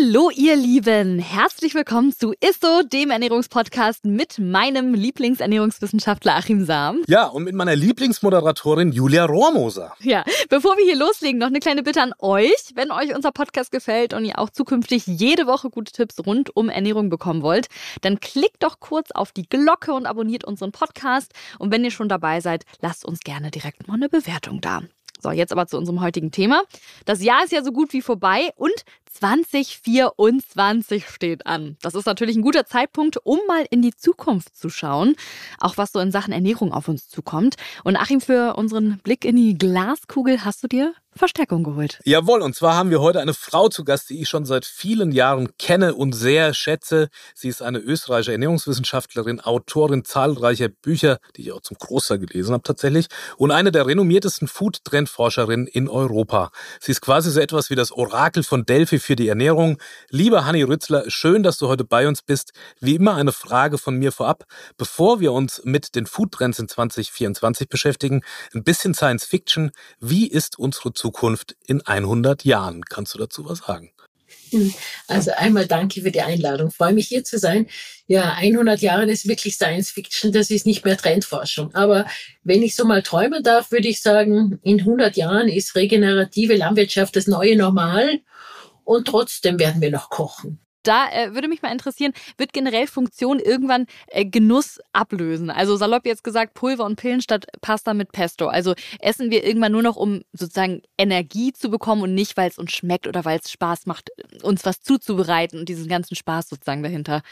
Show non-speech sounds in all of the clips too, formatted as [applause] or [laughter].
Hallo ihr Lieben, herzlich willkommen zu ISSO, dem Ernährungspodcast mit meinem Lieblingsernährungswissenschaftler Achim Sam. Ja, und mit meiner Lieblingsmoderatorin Julia Rohrmoser. Ja, bevor wir hier loslegen, noch eine kleine Bitte an euch. Wenn euch unser Podcast gefällt und ihr auch zukünftig jede Woche gute Tipps rund um Ernährung bekommen wollt, dann klickt doch kurz auf die Glocke und abonniert unseren Podcast. Und wenn ihr schon dabei seid, lasst uns gerne direkt mal eine Bewertung da. So, jetzt aber zu unserem heutigen Thema. Das Jahr ist ja so gut wie vorbei und 2024 steht an. Das ist natürlich ein guter Zeitpunkt, um mal in die Zukunft zu schauen, auch was so in Sachen Ernährung auf uns zukommt. Und Achim, für unseren Blick in die Glaskugel hast du dir Verstärkung geholt. Jawohl, und zwar haben wir heute eine Frau zu Gast, die ich schon seit vielen Jahren kenne und sehr schätze. Sie ist eine österreichische Ernährungswissenschaftlerin, Autorin zahlreicher Bücher, die ich auch zum Großteil gelesen habe tatsächlich, und eine der renommiertesten Food-Trend-Forscherinnen in Europa. Sie ist quasi so etwas wie das Orakel von Delphi für die Ernährung. Lieber Hanni Rützler, schön, dass du heute bei uns bist. Wie immer eine Frage von mir vorab, bevor wir uns mit den Food-Trends in 2024 beschäftigen. Ein bisschen Science Fiction. Wie ist unsere Zukunft in 100 Jahren. Kannst du dazu was sagen? Also einmal danke für die Einladung. Freue mich hier zu sein. Ja, 100 Jahre das ist wirklich Science Fiction, das ist nicht mehr Trendforschung. Aber wenn ich so mal träumen darf, würde ich sagen, in 100 Jahren ist regenerative Landwirtschaft das neue Normal und trotzdem werden wir noch kochen da äh, würde mich mal interessieren, wird generell Funktion irgendwann äh, Genuss ablösen? Also salopp jetzt gesagt, Pulver und Pillen statt Pasta mit Pesto. Also essen wir irgendwann nur noch, um sozusagen Energie zu bekommen und nicht, weil es uns schmeckt oder weil es Spaß macht, uns was zuzubereiten und diesen ganzen Spaß sozusagen dahinter.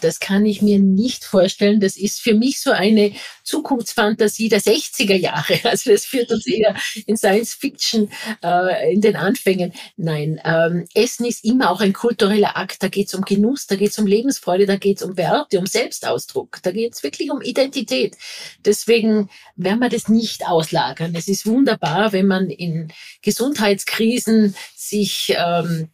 Das kann ich mir nicht vorstellen. Das ist für mich so eine Zukunftsfantasie der 60er Jahre. [laughs] Also das führt uns eher in Science Fiction äh, in den Anfängen. Nein, ähm, Essen ist immer auch ein kultureller Akt. Da geht es um Genuss, da geht es um Lebensfreude, da geht es um Werte, um Selbstausdruck. Da geht es wirklich um Identität. Deswegen werden wir das nicht auslagern. Es ist wunderbar, wenn man in Gesundheitskrisen sich ähm,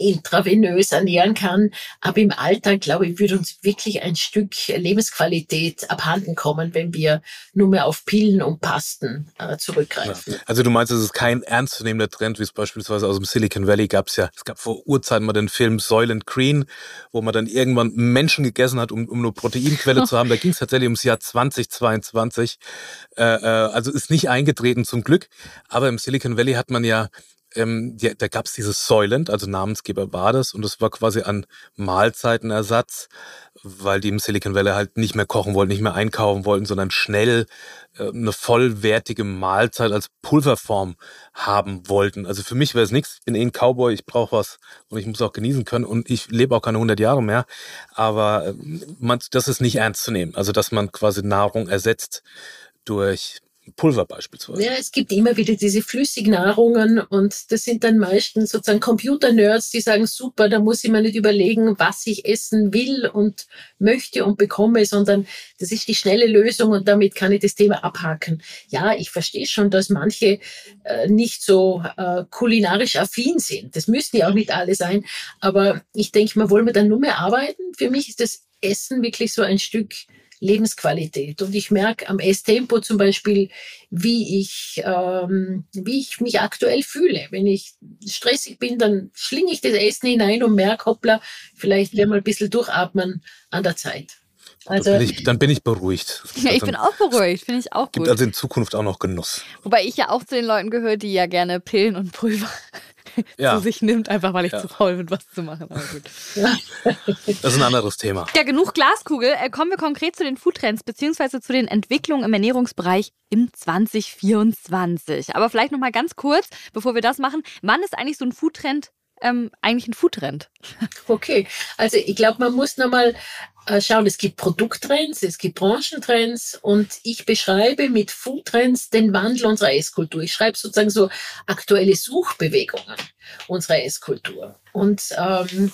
intravenös ernähren kann. Aber im Alltag, glaube ich, würde uns wirklich ein Stück Lebensqualität abhanden kommen, wenn wir nur mehr auf Pillen und Pasten äh, zurückgreifen. Ja. Also du meinst, es ist kein ernstzunehmender Trend, wie es beispielsweise aus dem Silicon Valley gab es ja. Es gab vor Urzeiten mal den Film Soylent Green, wo man dann irgendwann Menschen gegessen hat, um, um eine Proteinquelle zu haben. Da ging es tatsächlich ums Jahr 2022. Äh, äh, also ist nicht eingetreten zum Glück. Aber im Silicon Valley hat man ja ähm, die, da gab es dieses Soylent, also Namensgeber war das, und das war quasi ein Mahlzeitenersatz, weil die im Silicon Valley halt nicht mehr kochen wollten, nicht mehr einkaufen wollten, sondern schnell äh, eine vollwertige Mahlzeit als Pulverform haben wollten. Also für mich wäre es nichts. Ich bin eh ein Cowboy, ich brauche was und ich muss auch genießen können und ich lebe auch keine 100 Jahre mehr. Aber äh, man, das ist nicht ernst zu nehmen. Also dass man quasi Nahrung ersetzt durch Pulver beispielsweise. Ja, es gibt immer wieder diese Flüssignahrungen und das sind dann meistens sozusagen Computer-Nerds, die sagen, super, da muss ich mir nicht überlegen, was ich essen will und möchte und bekomme, sondern das ist die schnelle Lösung und damit kann ich das Thema abhaken. Ja, ich verstehe schon, dass manche äh, nicht so äh, kulinarisch affin sind. Das müssen ja auch nicht alle sein, aber ich denke mal, wollen wir dann nur mehr arbeiten? Für mich ist das Essen wirklich so ein Stück Lebensqualität. Und ich merke am Esstempo zum Beispiel, wie ich, ähm, wie ich mich aktuell fühle. Wenn ich stressig bin, dann schlinge ich das Essen hinein und merke, hoppla, vielleicht wäre mal ein bisschen durchatmen an der Zeit. Also, bin ich, dann bin ich beruhigt. [laughs] Ja, ich bin auch beruhigt, finde ich auch gut. Gibt also in Zukunft auch noch Genuss. Wobei ich ja auch zu den Leuten gehöre, die ja gerne Pillen und Pulver [laughs] ja. zu sich nimmt, einfach weil ich ja. zu faul bin, was zu machen. Aber gut. [laughs] Das ist ein anderes Thema. Ja, genug Glaskugel. Äh, kommen wir konkret zu den Foodtrends beziehungsweise zu den Entwicklungen im Ernährungsbereich im 2024. Aber vielleicht noch mal ganz kurz, bevor wir das machen, wann ist eigentlich so ein Foodtrend ähm, eigentlich ein Foodtrend? Okay, also ich glaube, man muss nochmal schauen, es gibt Produkttrends, es gibt Branchentrends und ich beschreibe mit Foodtrends den Wandel unserer Esskultur. Ich schreibe sozusagen so aktuelle Suchbewegungen unserer Esskultur. Und ähm,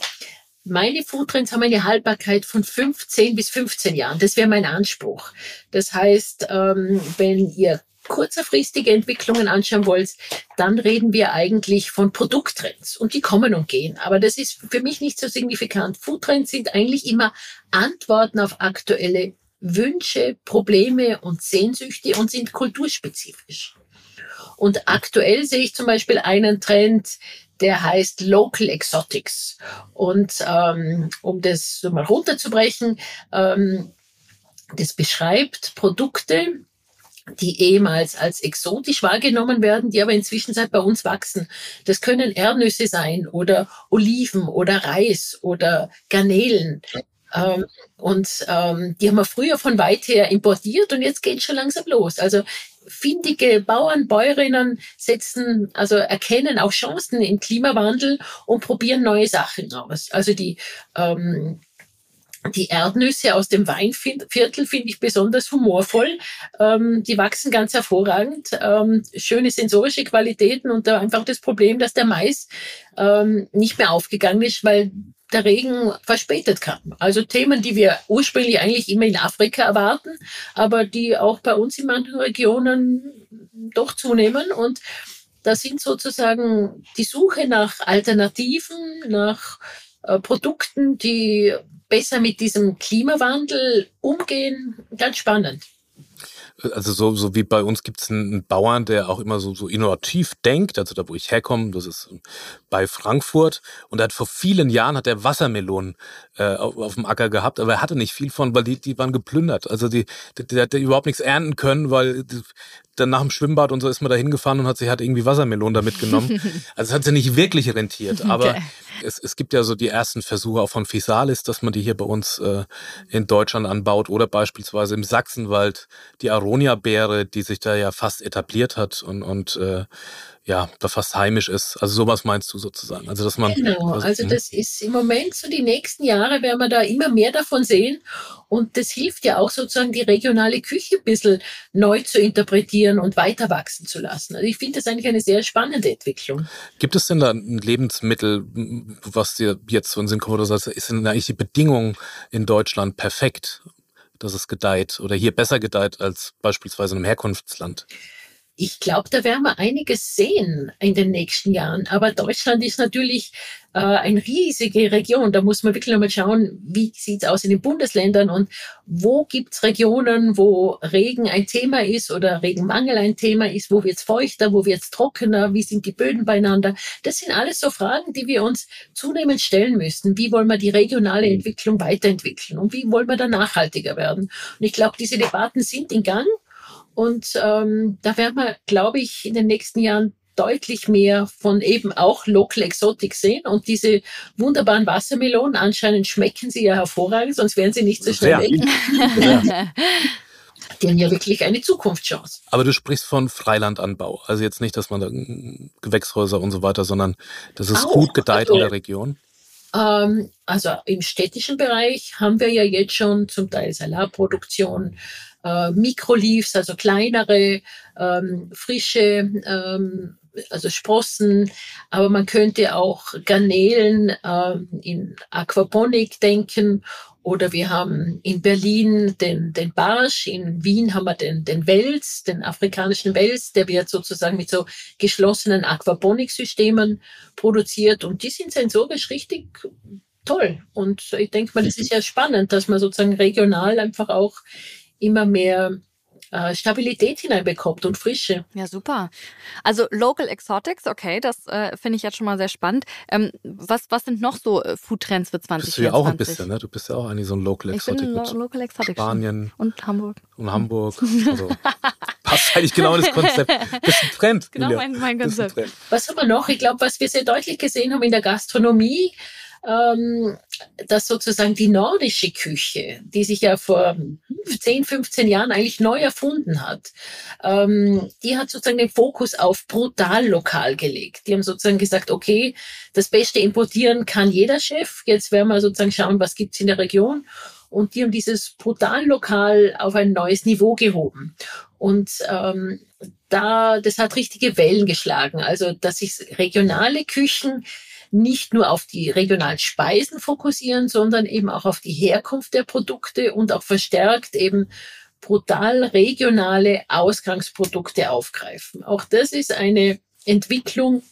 meine Foodtrends haben eine Haltbarkeit von 15 bis 15 Jahren. Das wäre mein Anspruch. Das heißt, ähm, wenn ihr kurzfristige Entwicklungen anschauen wollt, dann reden wir eigentlich von Produkttrends und die kommen und gehen. Aber das ist für mich nicht so signifikant. Foodtrends sind eigentlich immer Antworten auf aktuelle Wünsche, Probleme und Sehnsüchte und sind kulturspezifisch. Und aktuell sehe ich zum Beispiel einen Trend, der heißt Local Exotics. Und ähm, um das so mal runterzubrechen, ähm, das beschreibt Produkte, die ehemals als exotisch wahrgenommen werden, die aber inzwischen seit bei uns wachsen. Das können Erdnüsse sein oder Oliven oder Reis oder Garnelen. Ähm, und ähm, die haben wir früher von weit her importiert und jetzt geht schon langsam los. Also findige Bauern, Bäuerinnen setzen, also erkennen auch Chancen im Klimawandel und probieren neue Sachen aus. Also die ähm, die Erdnüsse aus dem Weinviertel finde ich besonders humorvoll. Ähm, die wachsen ganz hervorragend. Ähm, schöne sensorische Qualitäten und da einfach das Problem, dass der Mais ähm, nicht mehr aufgegangen ist, weil der Regen verspätet kam. Also Themen, die wir ursprünglich eigentlich immer in Afrika erwarten, aber die auch bei uns in manchen Regionen doch zunehmen. Und da sind sozusagen die Suche nach Alternativen, nach äh, Produkten, die besser mit diesem Klimawandel umgehen, ganz spannend. Also so, so wie bei uns gibt es einen Bauern, der auch immer so, so innovativ denkt, also da wo ich herkomme, das ist bei Frankfurt und er hat vor vielen Jahren hat er Wassermelonen äh, auf, auf, dem Acker gehabt, aber er hatte nicht viel von, weil die, die waren geplündert. Also die, die, die hat überhaupt nichts ernten können, weil dann nach dem Schwimmbad und so ist man da hingefahren und hat sich hat irgendwie Wassermelonen da mitgenommen. [laughs] also es hat sich nicht wirklich rentiert. Aber okay. es, es gibt ja so die ersten Versuche auch von Physalis, dass man die hier bei uns äh, in Deutschland anbaut oder beispielsweise im Sachsenwald die Aronia-Beere, die sich da ja fast etabliert hat und, und äh, ja, da fast heimisch ist. Also sowas meinst du sozusagen. Also dass man genau. Also hm? das ist im Moment so die nächsten Jahre werden wir da immer mehr davon sehen und das hilft ja auch sozusagen die regionale Küche ein bisschen neu zu interpretieren und weiter wachsen zu lassen. Also ich finde das eigentlich eine sehr spannende Entwicklung. Gibt es denn da ein Lebensmittel, was dir jetzt so in Sinn kommt oder sagst, ist denn eigentlich die Bedingung in Deutschland perfekt, dass es gedeiht oder hier besser gedeiht als beispielsweise in einem Herkunftsland? Ich glaube, da werden wir einiges sehen in den nächsten Jahren. Aber Deutschland ist natürlich äh, eine riesige Region. Da muss man wirklich nochmal schauen, wie sieht's aus in den Bundesländern und wo gibt's Regionen, wo Regen ein Thema ist oder Regenmangel ein Thema ist, wo wird's feuchter, wo wird's trockener, wie sind die Böden beieinander. Das sind alles so Fragen, die wir uns zunehmend stellen müssen. Wie wollen wir die regionale Entwicklung weiterentwickeln und wie wollen wir da nachhaltiger werden? Und ich glaube, diese Debatten sind in Gang. Und ähm, da werden wir, glaube ich, in den nächsten Jahren deutlich mehr von eben auch Local Exotic sehen und diese wunderbaren Wassermelonen, anscheinend schmecken sie ja hervorragend, sonst wären sie nicht so schnell weg. [laughs] Die haben ja wirklich eine Zukunftschance. Aber du sprichst von Freilandanbau. Also jetzt nicht, dass man da Gewächshäuser und so weiter, sondern das ist auch, gut gedeiht also, in der Region. Ähm, also im städtischen Bereich haben wir ja jetzt schon zum Teil Salatproduktion, äh, Mikroleaves, also kleinere, ähm, frische, ähm, also Sprossen, aber man könnte auch Garnelen äh, in Aquaponik denken. Oder wir haben in Berlin den, den Barsch, in Wien haben wir den, den Wels, den afrikanischen Wels, der wird sozusagen mit so geschlossenen Aquaponik-Systemen produziert. Und die sind sensorisch richtig toll. Und ich denke mal, das ist ja spannend, dass man sozusagen regional einfach auch immer mehr äh, Stabilität hineinbekommt und Frische. Ja, super. Also Local Exotics, okay, das äh, finde ich jetzt schon mal sehr spannend. Ähm, was, was sind noch so äh, Foodtrends für 2024? Bist du ja auch ein bisschen, ne? Du bist ja auch eigentlich so ein Local Exotic. Ich bin Lo Local Exotic. Spanien. Und Hamburg. Und Hamburg. Also, passt eigentlich genau in das Konzept. Das ist ein Trend. [laughs] Genau mein, mein Konzept. Was haben wir noch? Ich glaube, was wir sehr deutlich gesehen haben in der Gastronomie, ähm, dass sozusagen die nordische Küche, die sich ja vor 10, 15 Jahren eigentlich neu erfunden hat, ähm, die hat sozusagen den Fokus auf brutal lokal gelegt. Die haben sozusagen gesagt, okay, das Beste importieren kann jeder Chef. Jetzt werden wir sozusagen schauen, was gibt's in der Region. Und die haben dieses brutal lokal auf ein neues Niveau gehoben. Und ähm, da, das hat richtige Wellen geschlagen. Also, dass sich regionale Küchen nicht nur auf die regionalen Speisen fokussieren, sondern eben auch auf die Herkunft der Produkte und auch verstärkt eben brutal regionale Ausgangsprodukte aufgreifen. Auch das ist eine Entwicklung,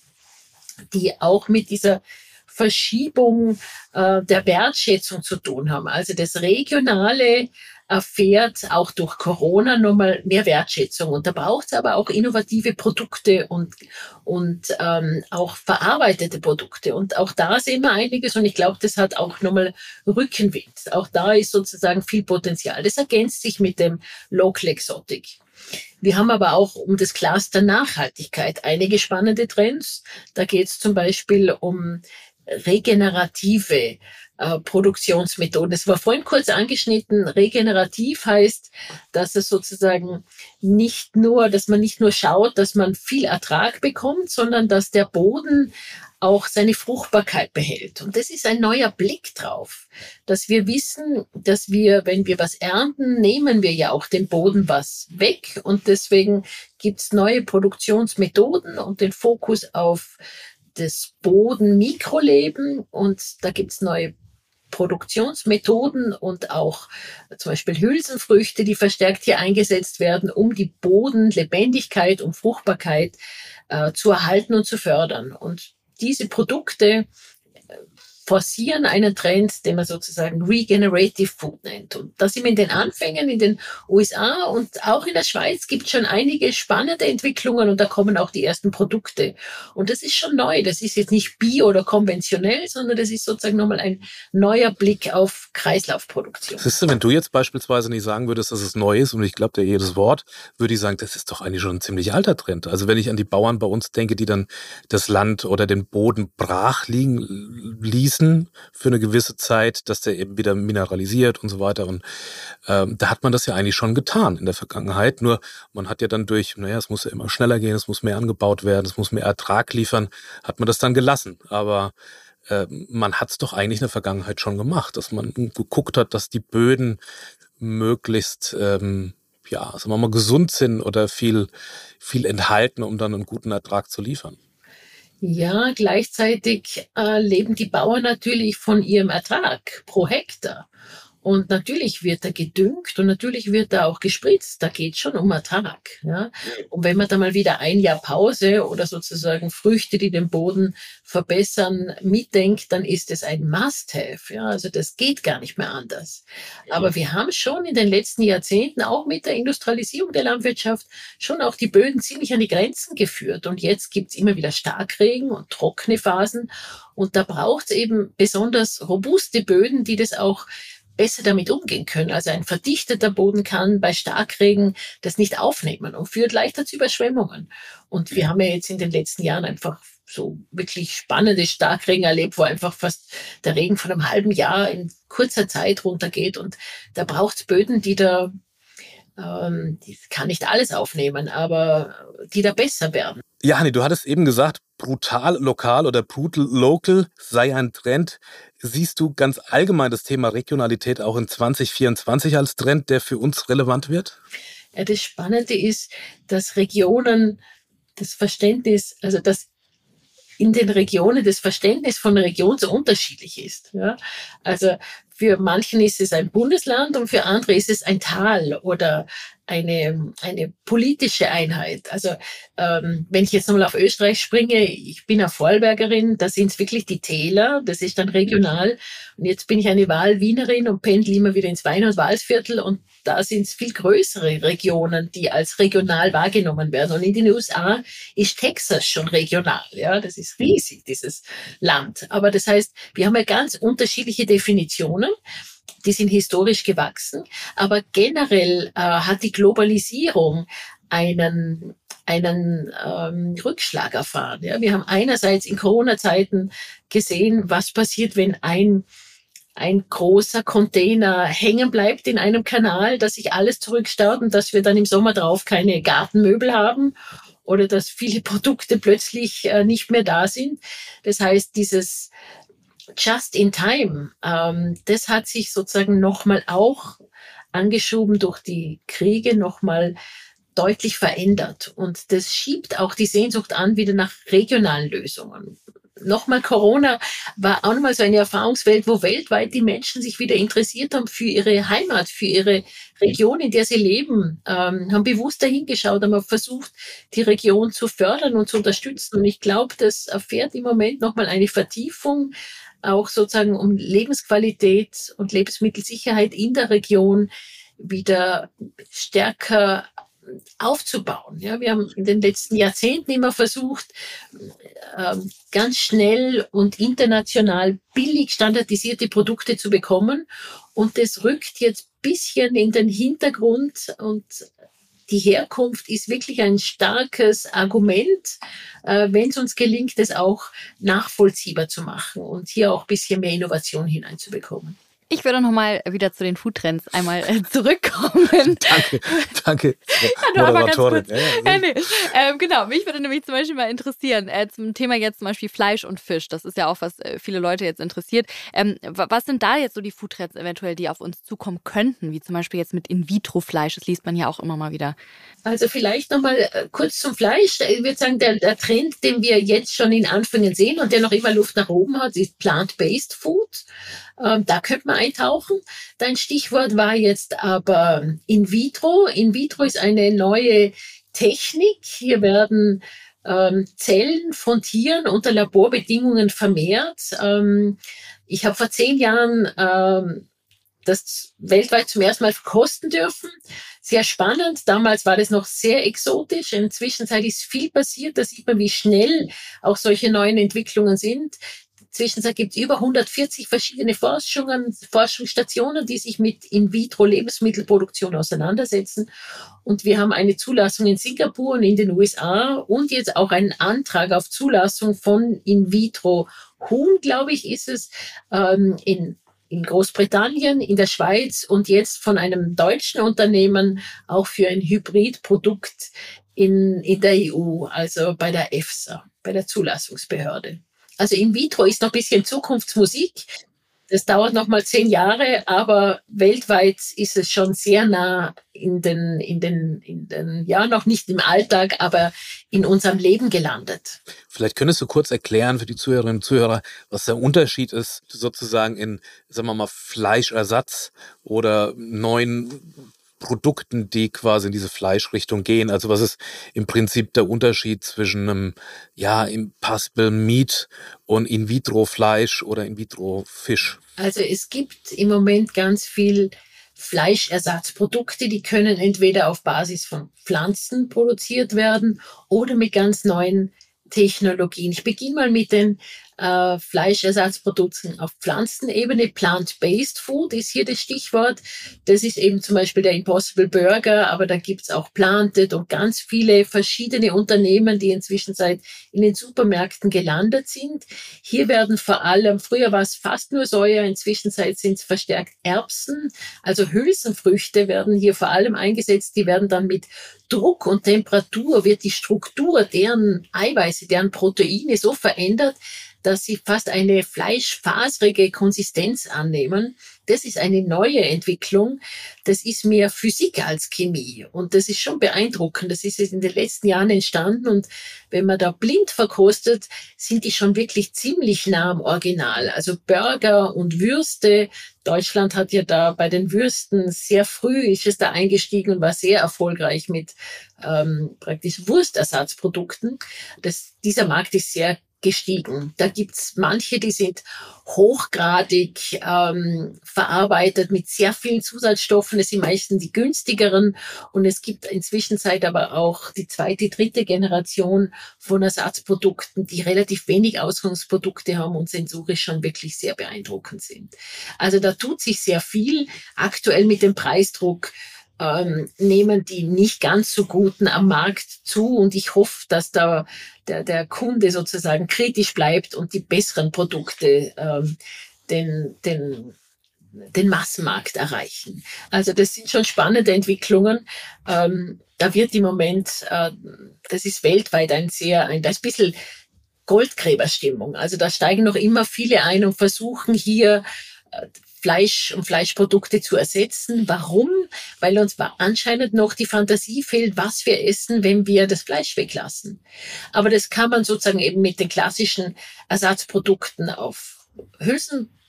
die auch mit dieser Verschiebung äh, der Wertschätzung zu tun haben. Also das Regionale erfährt auch durch Corona nochmal mehr Wertschätzung. Und da braucht es aber auch innovative Produkte und, und ähm, auch verarbeitete Produkte. Und auch da sehen wir einiges und ich glaube, das hat auch nochmal Rückenwind. Auch da ist sozusagen viel Potenzial. Das ergänzt sich mit dem Local Exotic. Wir haben aber auch um das Cluster Nachhaltigkeit einige spannende Trends. Da geht es zum Beispiel um regenerative äh, Produktionsmethoden. Es war vorhin kurz angeschnitten. Regenerativ heißt, dass es sozusagen nicht nur, dass man nicht nur schaut, dass man viel Ertrag bekommt, sondern dass der Boden auch seine Fruchtbarkeit behält. Und das ist ein neuer Blick drauf, dass wir wissen, dass wir, wenn wir was ernten, nehmen wir ja auch dem Boden was weg. Und deswegen gibt's neue Produktionsmethoden und den Fokus auf das Bodenmikroleben. Und da gibt's neue Produktionsmethoden und auch zum Beispiel Hülsenfrüchte, die verstärkt hier eingesetzt werden, um die Bodenlebendigkeit und Fruchtbarkeit äh, zu erhalten und zu fördern. Und diese Produkte forcieren einen Trend, den man sozusagen Regenerative Food nennt. Und da sind in den Anfängen in den USA und auch in der Schweiz gibt es schon einige spannende Entwicklungen und da kommen auch die ersten Produkte. Und das ist schon neu. Das ist jetzt nicht bio oder konventionell, sondern das ist sozusagen nochmal ein neuer Blick auf Kreislaufproduktion. Siehst du, wenn du jetzt beispielsweise nicht sagen würdest, dass es neu ist und ich glaube dir jedes Wort, würde ich sagen, das ist doch eigentlich schon ein ziemlich alter Trend. Also wenn ich an die Bauern bei uns denke, die dann das Land oder den Boden brach liegen ließen, Gießen für eine gewisse Zeit, dass der eben wieder mineralisiert und so weiter. Und ähm, da hat man das ja eigentlich schon getan in der Vergangenheit. Nur man hat ja dann durch, naja, es muss ja immer schneller gehen, es muss mehr angebaut werden, es muss mehr Ertrag liefern, hat man das dann gelassen. Aber äh, man hat es doch eigentlich in der Vergangenheit schon gemacht, dass man geguckt hat, dass die Böden möglichst ähm, ja, sagen wir mal, gesund sind oder viel, viel enthalten, um dann einen guten Ertrag zu liefern. Ja, gleichzeitig äh, leben die Bauern natürlich von ihrem Ertrag pro Hektar. Und natürlich wird da gedüngt und natürlich wird da auch gespritzt. Da geht schon um Ertrag. Ja? Und wenn man da mal wieder ein Jahr Pause oder sozusagen Früchte, die den Boden verbessern, mitdenkt, dann ist es ein Must-Have. Ja? Also das geht gar nicht mehr anders. Aber wir haben schon in den letzten Jahrzehnten auch mit der Industrialisierung der Landwirtschaft schon auch die Böden ziemlich an die Grenzen geführt. Und jetzt gibt's immer wieder Starkregen und trockene Phasen. Und da braucht's eben besonders robuste Böden, die das auch besser damit umgehen können. Also ein verdichteter Boden kann bei Starkregen das nicht aufnehmen und führt leichter zu Überschwemmungen. Und wir haben ja jetzt in den letzten Jahren einfach so wirklich spannende Starkregen erlebt, wo einfach fast der Regen von einem halben Jahr in kurzer Zeit runtergeht. Und da braucht es Böden, die da, ähm, die kann nicht alles aufnehmen, aber die da besser werden. Ja, Hanni, du hattest eben gesagt, brutal lokal oder brutal local sei ein Trend. Siehst du ganz allgemein das Thema Regionalität auch in 2024 als Trend, der für uns relevant wird? Ja, das Spannende ist, dass Regionen das Verständnis, also dass in den Regionen das Verständnis von Region so unterschiedlich ist. Ja? Also für manchen ist es ein Bundesland und für andere ist es ein Tal oder eine, eine politische Einheit. Also ähm, wenn ich jetzt nochmal auf Österreich springe, ich bin eine Vorarlbergerin, da sind es wirklich die Täler, das ist dann regional. Und jetzt bin ich eine Wahlwienerin und pendle immer wieder ins Wein- und Walsviertel und da sind es viel größere Regionen, die als regional wahrgenommen werden. Und in den USA ist Texas schon regional. Ja, das ist riesig, dieses Land. Aber das heißt, wir haben ja ganz unterschiedliche Definitionen die sind historisch gewachsen, aber generell äh, hat die Globalisierung einen einen ähm, Rückschlag erfahren. Ja, wir haben einerseits in Corona-Zeiten gesehen, was passiert, wenn ein ein großer Container hängen bleibt in einem Kanal, dass sich alles zurückstaut und dass wir dann im Sommer drauf keine Gartenmöbel haben oder dass viele Produkte plötzlich äh, nicht mehr da sind. Das heißt, dieses just in time, ähm, das hat sich sozusagen nochmal auch angeschoben durch die Kriege nochmal deutlich verändert. Und das schiebt auch die Sehnsucht an, wieder nach regionalen Lösungen. nochmal Corona war auch nochmal so eine Erfahrungswelt, wo weltweit die Menschen sich wieder interessiert haben für ihre Heimat, für ihre Region, in der sie leben, ähm, haben bewusst dahingeschaut, haben versucht, die Region zu fördern und zu unterstützen. Und ich glaube, das erfährt im Moment nochmal eine Vertiefung, auch sozusagen um Lebensqualität und Lebensmittelsicherheit in der Region wieder stärker aufzubauen. Ja, wir haben in den letzten Jahrzehnten immer versucht, ähm, ganz schnell und international billig standardisierte Produkte zu bekommen. Und das rückt jetzt bisschen in den Hintergrund und die Herkunft ist wirklich ein starkes Argument, äh, wenn es uns gelingt, es auch nachvollziehbar zu machen und hier auch ein bisschen mehr Innovation hineinzubekommen. Ich würde noch mal wieder zu den Foodtrends einmal äh, zurückkommen. [laughs] danke, danke. [laughs] Ja, Moderatorin. Ja, ja, nee. ähm, genau, mich würde nämlich zum Beispiel mal interessieren, äh, zum Thema jetzt zum Beispiel Fleisch und Fisch. Das ist ja auch, was äh, viele Leute jetzt interessiert. Ähm, was sind da jetzt so die Foodtrends eventuell, die auf uns zukommen könnten? Wie zum Beispiel jetzt mit In-vitro-Fleisch. Das liest man ja auch immer mal wieder. Also vielleicht noch mal äh, kurz zum Fleisch. Ich würde sagen, der, der Trend, den wir jetzt schon in Anfängen sehen und der noch immer Luft nach oben hat, ist Plant-Based Food. Ähm, da könnte man eintauchen. Dein Stichwort war jetzt aber in vitro. In vitro ist eine neue Technik. Hier werden ähm, Zellen von Tieren unter Laborbedingungen vermehrt. Ähm, ich habe vor zehn Jahren ähm, das weltweit zum ersten Mal verkosten dürfen. Sehr spannend. Damals war das noch sehr exotisch. Inzwischen ist viel passiert. Da sieht man, wie schnell auch solche neuen Entwicklungen sind. Zwischenzeit gibt es über 140 verschiedene Forschungen, Forschungsstationen, die sich mit In-vitro-Lebensmittelproduktion auseinandersetzen. Und wir haben eine Zulassung in Singapur und in den USA und jetzt auch einen Antrag auf Zulassung von In-vitro-Huhn, glaube ich, ist es, ähm, in in Großbritannien, in der Schweiz und jetzt von einem deutschen Unternehmen auch für ein Hybridprodukt in, in der EU, also bei der EFSA, bei der Zulassungsbehörde. Also in vitro ist noch ein bisschen Zukunftsmusik. Das dauert noch mal zehn Jahre, aber weltweit ist es schon sehr nah in den, in den, in den, ja, noch nicht im Alltag, aber in unserem Leben gelandet. Vielleicht könntest du kurz erklären für die Zuhörerinnen und Zuhörer, was der Unterschied ist sozusagen in, sagen wir mal, Fleischersatz oder neuen Produkten, die quasi in diese Fleischrichtung gehen. Also was ist im Prinzip der Unterschied zwischen einem, ja, Impossible Meat und In-vitro-Fleisch oder In-vitro-Fisch? Also es gibt im Moment ganz viel Fleischersatzprodukte, die können entweder auf Basis von Pflanzen produziert werden oder mit ganz neuen Technologien. Ich beginne mal mit den äh, Fleischersatzprodukten auf Pflanzenebene. Plant-based Food ist hier das Stichwort. Das ist eben zum Beispiel der Impossible Burger, aber da gibt's auch Planted und ganz viele verschiedene Unternehmen, die inzwischen seit in den Supermärkten gelandet sind. Hier werden vor allem, früher war es fast nur Soja, inzwischen sind es verstärkt Erbsen, also Hülsenfrüchte werden hier vor allem eingesetzt. Die werden dann mit Druck und Temperatur wird die Struktur deren Eiweiße, deren Proteine so verändert, dass sie fast eine fleischfaserige Konsistenz annehmen. Das ist eine neue Entwicklung. Das ist mehr Physik als Chemie. Und das ist schon beeindruckend. Das ist in den letzten Jahren entstanden. Und wenn man da blind verkostet, sind die schon wirklich ziemlich nah am Original. Also Burger und Würste. Deutschland hat ja da bei den Würsten sehr früh ist es da eingestiegen und war sehr erfolgreich mit ähm, praktisch Wurstersatzprodukten. Das, dieser Markt ist sehr gestiegen. Da gibt's manche, die sind hochgradig ähm, verarbeitet mit sehr vielen Zusatzstoffen. Das sind meistens die günstigeren. Und es gibt inzwischen Zeit aber auch die zweite, dritte Generation von Ersatzprodukten, die relativ wenig Ausgangsprodukte haben und sensorisch schon wirklich sehr beeindruckend sind. Also da tut sich sehr viel. Aktuell mit dem Preisdruck ähm, nehmen die nicht ganz so guten am Markt zu und ich hoffe, dass da der, der Kunde sozusagen kritisch bleibt und die besseren Produkte ähm, den, den, den Massenmarkt erreichen. Also das sind schon spannende Entwicklungen. Ähm, da wird im Moment, äh, das ist weltweit ein sehr, ein, ein bisschen Goldgräberstimmung. Also da steigen noch immer viele ein und versuchen hier Fleisch und Fleischprodukte zu ersetzen. Warum? Weil uns anscheinend noch die Fantasie fehlt, was wir essen, wenn wir das Fleisch weglassen. Aber das kann man sozusagen eben mit den klassischen Ersatzprodukten auf Hülsenfrüchte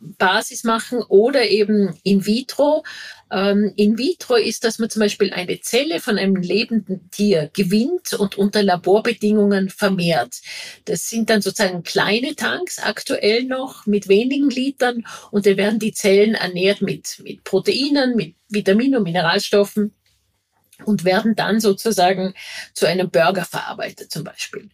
Basis machen oder eben in vitro. Ähm, in vitro ist, dass man zum Beispiel eine Zelle von einem lebenden Tier gewinnt und unter Laborbedingungen vermehrt. Das sind dann sozusagen kleine Tanks aktuell noch mit wenigen Litern und da werden die Zellen ernährt mit, mit Proteinen, mit Vitaminen und Mineralstoffen und werden dann sozusagen zu einem Burger verarbeitet zum Beispiel.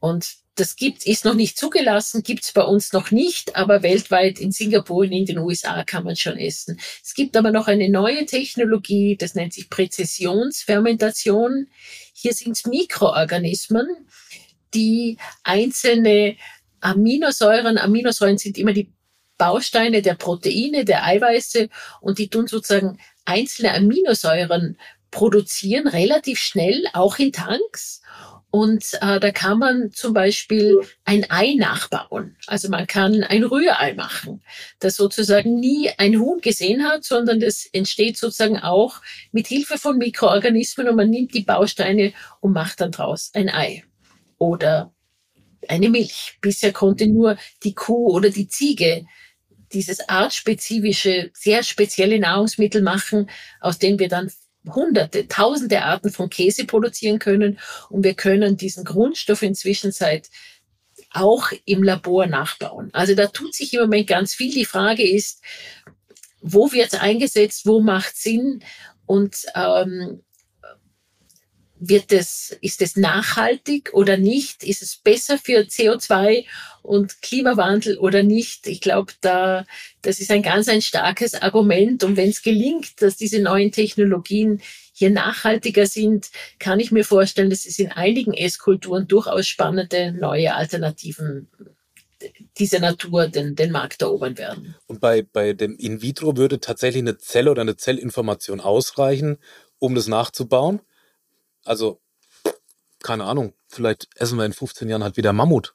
Und das gibt, ist noch nicht zugelassen, gibt's bei uns noch nicht, aber weltweit in Singapur und in den USA kann man schon essen. Es gibt aber noch eine neue Technologie, das nennt sich Präzisionsfermentation. Hier sind Mikroorganismen, die einzelne Aminosäuren, Aminosäuren sind immer die Bausteine der Proteine, der Eiweiße und die tun sozusagen einzelne Aminosäuren produzieren, relativ schnell, auch in Tanks. Und äh, da kann man zum Beispiel ein Ei nachbauen. Also man kann ein Rührei machen, das sozusagen nie ein Huhn gesehen hat, sondern das entsteht sozusagen auch mit Hilfe von Mikroorganismen und man nimmt die Bausteine und macht dann draus ein Ei. Oder eine Milch. Bisher konnte nur die Kuh oder die Ziege dieses artspezifische, sehr spezielle Nahrungsmittel machen, aus denen wir dann hunderte, tausende Arten von Käse produzieren können und wir können diesen Grundstoff inzwischen seit auch im Labor nachbauen. Also da tut sich im Moment ganz viel. Die Frage ist, wo wird es eingesetzt, wo macht Sinn und ähm, wird es, ist es nachhaltig oder nicht? Ist es besser für CO2 und Klimawandel oder nicht? Ich glaube, da, das ist ein ganz ein starkes Argument. Und wenn es gelingt, dass diese neuen Technologien hier nachhaltiger sind, kann ich mir vorstellen, dass es in einigen Esskulturen durchaus spannende neue Alternativen dieser Natur den, den Markt erobern werden. Und bei, bei dem In vitro würde tatsächlich eine Zelle oder eine Zellinformation ausreichen, um das nachzubauen? Also, keine Ahnung, vielleicht essen wir in 15 Jahren halt wieder Mammut.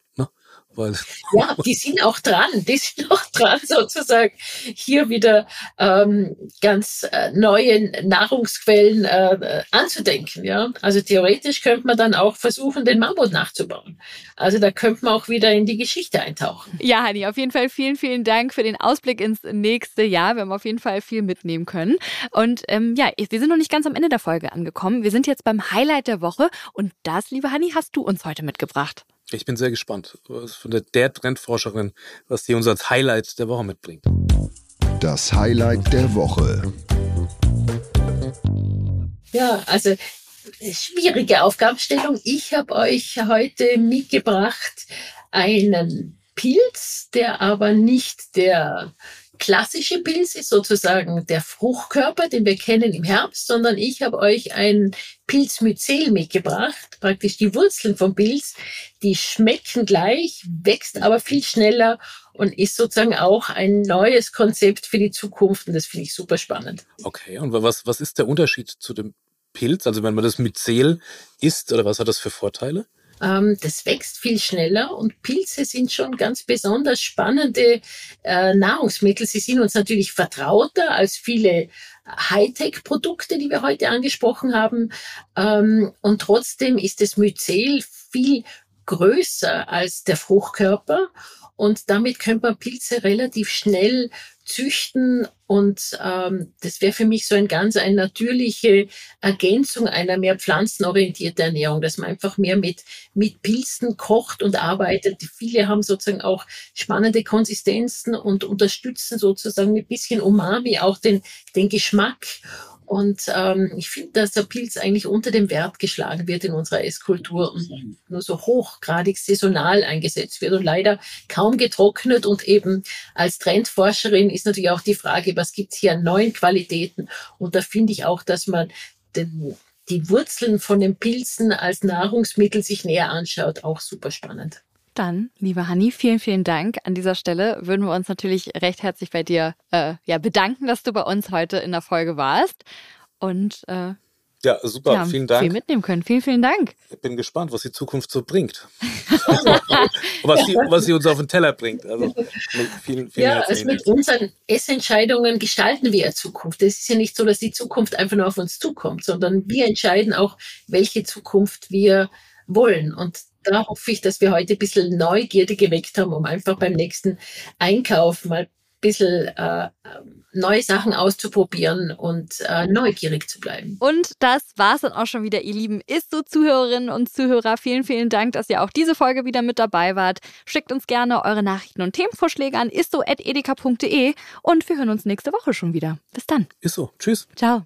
Weil ja, die sind auch dran, die sind auch dran, [laughs] sozusagen hier wieder ähm, ganz äh, neue Nahrungsquellen äh, anzudenken. Ja? Also theoretisch könnte man dann auch versuchen, den Mammut nachzubauen. Also da könnte man auch wieder in die Geschichte eintauchen. Ja, Hani, auf jeden Fall vielen, vielen Dank für den Ausblick ins nächste Jahr. Wir haben auf jeden Fall viel mitnehmen können. Und ähm, ja, wir sind noch nicht ganz am Ende der Folge angekommen. Wir sind jetzt beim Highlight der Woche und das, liebe Hani, hast du uns heute mitgebracht. Ich bin sehr gespannt von der, der Trendforscherin, was die uns als Highlight der Woche mitbringt. Das Highlight der Woche. Ja, also schwierige Aufgabenstellung. Ich habe euch heute mitgebracht einen Pilz, der aber nicht der klassische Pilz ist sozusagen der Fruchtkörper, den wir kennen im Herbst, sondern ich habe euch ein Pilzmyzel mitgebracht, praktisch die Wurzeln vom Pilz. Die schmecken gleich, wächst aber viel schneller und ist sozusagen auch ein neues Konzept für die Zukunft und das finde ich super spannend. Okay, und was, was ist der Unterschied zu dem Pilz? Also wenn man das Myzel isst oder was hat das für Vorteile? Ähm, das wächst viel schneller und Pilze sind schon ganz besonders spannende äh, Nahrungsmittel. Sie sind uns natürlich vertrauter als viele Hightech-Produkte, die wir heute angesprochen haben. Ähm, und trotzdem ist das Myzel viel größer als der Fruchtkörper. Und damit könnte man Pilze relativ schnell züchten und ähm, das wäre für mich so ein ganz eine natürliche Ergänzung einer mehr pflanzenorientierten Ernährung, dass man einfach mehr mit, mit Pilzen kocht und arbeitet. Viele haben sozusagen auch spannende Konsistenzen und unterstützen sozusagen ein bisschen Umami auch den, den Geschmack. Und ähm, ich finde, dass der Pilz eigentlich unter dem Wert geschlagen wird in unserer Esskultur und nur so hochgradig saisonal eingesetzt wird und leider kaum getrocknet. Und eben als Trendforscherin ist natürlich auch die Frage, was gibt es hier an neuen Qualitäten? Und da finde ich auch, dass man den, die Wurzeln von den Pilzen als Nahrungsmittel sich näher anschaut, auch super spannend. Dann, liebe Hanni, vielen, vielen Dank. An dieser Stelle würden wir uns natürlich recht herzlich bei dir äh, ja, bedanken, dass du bei uns heute in der Folge warst. Und äh, Ja, super, Ja, vielen Dank. Viel mitnehmen können. Vielen, vielen Dank. Ich bin gespannt, was die Zukunft so bringt. [laughs] was, sie, was sie uns auf den Teller bringt. Also vielen, vielen Ja, also mit unseren Essentscheidungen gestalten wir ja Zukunft. Es ist ja nicht so, dass die Zukunft einfach nur auf uns zukommt, sondern wir entscheiden auch, welche Zukunft wir wollen. Und da hoffe ich, dass wir heute ein bisschen Neugierde geweckt haben, um einfach beim nächsten Einkauf mal ein bisschen äh, neue Sachen auszuprobieren und äh, neugierig zu bleiben. Und das war's dann auch schon wieder, ihr lieben Ist-So-Zuhörerinnen und Zuhörer. Vielen, vielen Dank, dass ihr auch diese Folge wieder mit dabei wart. Schickt uns gerne eure Nachrichten und Themenvorschläge an isso.edeka.de und wir hören uns nächste Woche schon wieder. Bis dann. Ist so. Tschüss. Ciao.